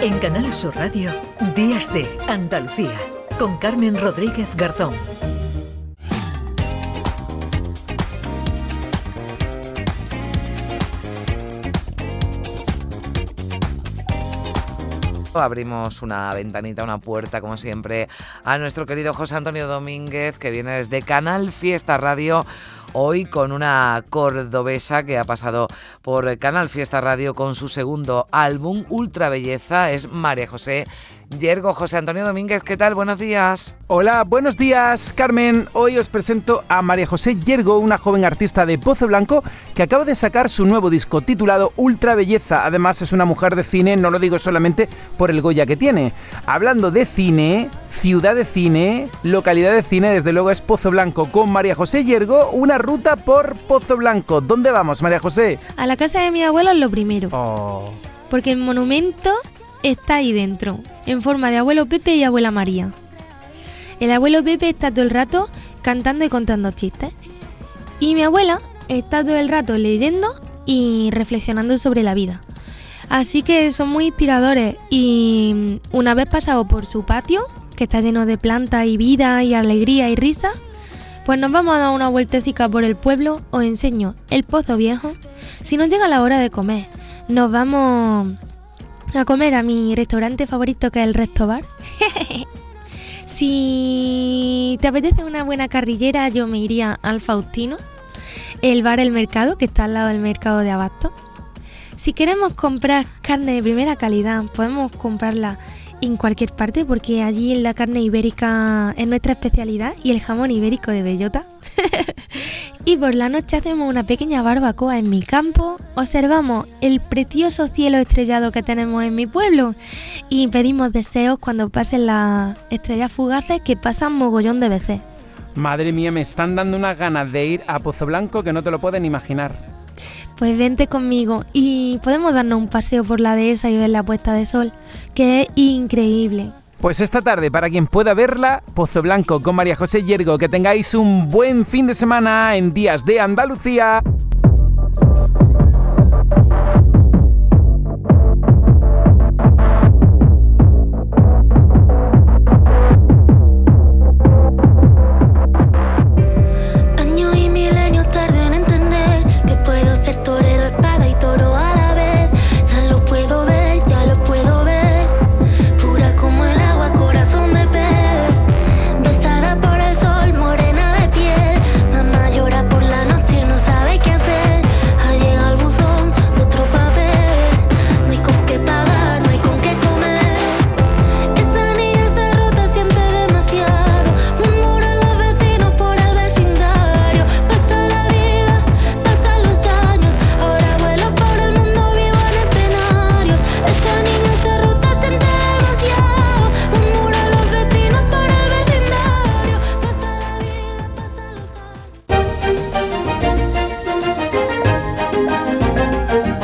En Canal Sur Radio, Días de Andalucía, con Carmen Rodríguez Garzón. Abrimos una ventanita, una puerta, como siempre, a nuestro querido José Antonio Domínguez, que viene desde Canal Fiesta Radio hoy con una cordobesa que ha pasado por Canal Fiesta Radio con su segundo álbum, Ultra Belleza, es María José Yergo. José Antonio Domínguez, ¿qué tal? Buenos días. Hola, buenos días, Carmen. Hoy os presento a María José Yergo, una joven artista de Pozo Blanco que acaba de sacar su nuevo disco titulado Ultra Belleza. Además, es una mujer de cine, no lo digo solamente por el Goya que tiene. Hablando de cine, ciudad de cine, localidad de cine, desde luego es Pozo Blanco. Con María José Yergo, una ruta por Pozo Blanco. ¿Dónde vamos, María José? A la casa de mi abuelo es lo primero. Oh. Porque el monumento está ahí dentro, en forma de abuelo Pepe y abuela María. El abuelo Pepe está todo el rato cantando y contando chistes. Y mi abuela está todo el rato leyendo y reflexionando sobre la vida. Así que son muy inspiradores y una vez pasado por su patio, que está lleno de plantas y vida y alegría y risa, pues nos vamos a dar una vueltecita por el pueblo, os enseño el pozo viejo. Si nos llega la hora de comer, nos vamos a comer a mi restaurante favorito que es el Resto Bar. si te apetece una buena carrillera, yo me iría al Faustino, el bar El Mercado, que está al lado del mercado de Abasto. Si queremos comprar carne de primera calidad, podemos comprarla en cualquier parte porque allí la carne ibérica es nuestra especialidad y el jamón ibérico de bellota. y por la noche hacemos una pequeña barbacoa en mi campo, observamos el precioso cielo estrellado que tenemos en mi pueblo y pedimos deseos cuando pasen las estrellas fugaces que pasan mogollón de veces. Madre mía, me están dando unas ganas de ir a Pozo Blanco que no te lo pueden imaginar. Pues vente conmigo y podemos darnos un paseo por la dehesa y ver la puesta de sol, que es increíble. Pues esta tarde, para quien pueda verla, Pozo Blanco con María José Yergo, que tengáis un buen fin de semana en Días de Andalucía.